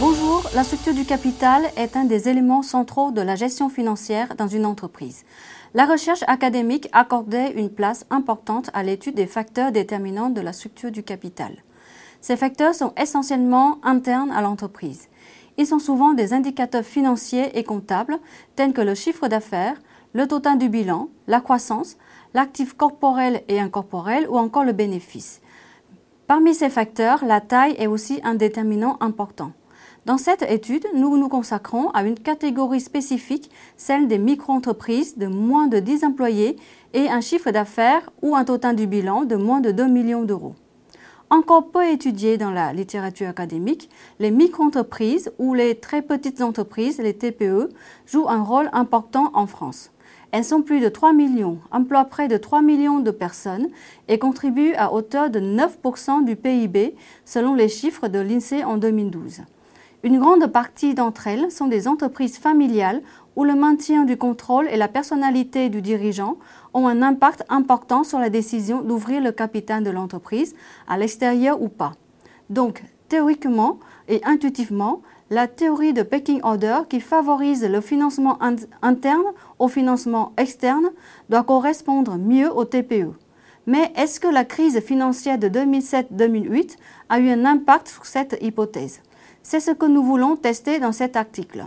Bonjour, la structure du capital est un des éléments centraux de la gestion financière dans une entreprise. La recherche académique accordait une place importante à l'étude des facteurs déterminants de la structure du capital. Ces facteurs sont essentiellement internes à l'entreprise. Ils sont souvent des indicateurs financiers et comptables tels que le chiffre d'affaires, le total du bilan, la croissance, l'actif corporel et incorporel ou encore le bénéfice. Parmi ces facteurs, la taille est aussi un déterminant important. Dans cette étude, nous nous consacrons à une catégorie spécifique, celle des micro-entreprises de moins de 10 employés et un chiffre d'affaires ou un total du bilan de moins de 2 millions d'euros. Encore peu étudiées dans la littérature académique, les micro-entreprises ou les très petites entreprises, les TPE, jouent un rôle important en France. Elles sont plus de 3 millions, emploient près de 3 millions de personnes et contribuent à hauteur de 9% du PIB selon les chiffres de l'INSEE en 2012. Une grande partie d'entre elles sont des entreprises familiales où le maintien du contrôle et la personnalité du dirigeant ont un impact important sur la décision d'ouvrir le capital de l'entreprise à l'extérieur ou pas. Donc, théoriquement et intuitivement, la théorie de pecking order qui favorise le financement interne au financement externe doit correspondre mieux au TPE. Mais est-ce que la crise financière de 2007-2008 a eu un impact sur cette hypothèse? C'est ce que nous voulons tester dans cet article.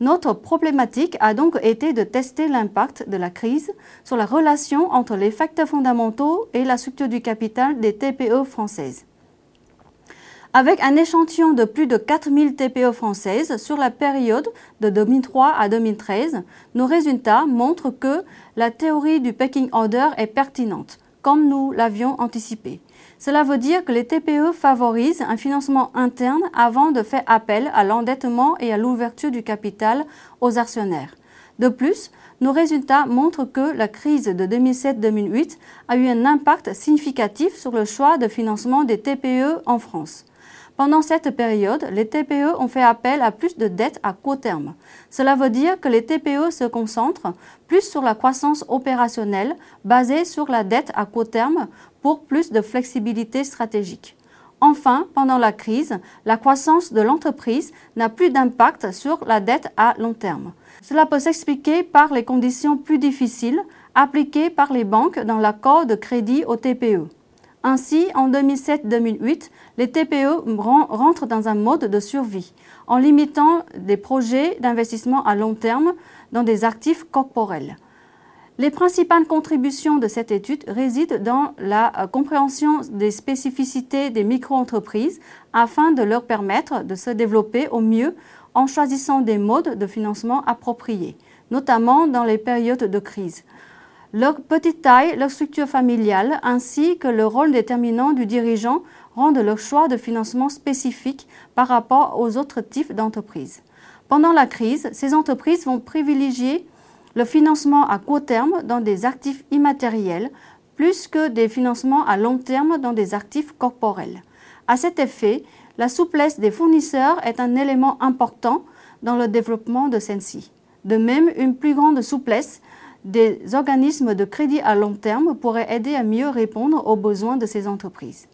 Notre problématique a donc été de tester l'impact de la crise sur la relation entre les facteurs fondamentaux et la structure du capital des TPE françaises. Avec un échantillon de plus de 4000 TPE françaises sur la période de 2003 à 2013, nos résultats montrent que la théorie du pecking order est pertinente, comme nous l'avions anticipé. Cela veut dire que les TPE favorisent un financement interne avant de faire appel à l'endettement et à l'ouverture du capital aux actionnaires. De plus, nos résultats montrent que la crise de 2007-2008 a eu un impact significatif sur le choix de financement des TPE en France. Pendant cette période, les TPE ont fait appel à plus de dettes à court terme. Cela veut dire que les TPE se concentrent plus sur la croissance opérationnelle basée sur la dette à court terme pour plus de flexibilité stratégique. Enfin, pendant la crise, la croissance de l'entreprise n'a plus d'impact sur la dette à long terme. Cela peut s'expliquer par les conditions plus difficiles appliquées par les banques dans l'accord de crédit au TPE. Ainsi, en 2007-2008, les TPE rentrent dans un mode de survie en limitant des projets d'investissement à long terme dans des actifs corporels. Les principales contributions de cette étude résident dans la euh, compréhension des spécificités des micro-entreprises afin de leur permettre de se développer au mieux en choisissant des modes de financement appropriés, notamment dans les périodes de crise. Leur petite taille, leur structure familiale ainsi que le rôle déterminant du dirigeant rendent leur choix de financement spécifique par rapport aux autres types d'entreprises. Pendant la crise, ces entreprises vont privilégier le financement à court terme dans des actifs immatériels plus que des financements à long terme dans des actifs corporels. À cet effet, la souplesse des fournisseurs est un élément important dans le développement de celle-ci. De même, une plus grande souplesse des organismes de crédit à long terme pourraient aider à mieux répondre aux besoins de ces entreprises.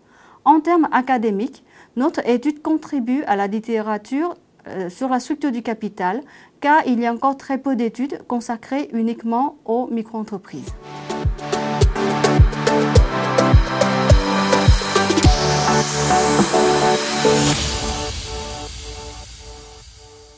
En termes académiques, notre étude contribue à la littérature euh, sur la structure du capital car il y a encore très peu d'études consacrées uniquement aux micro-entreprises.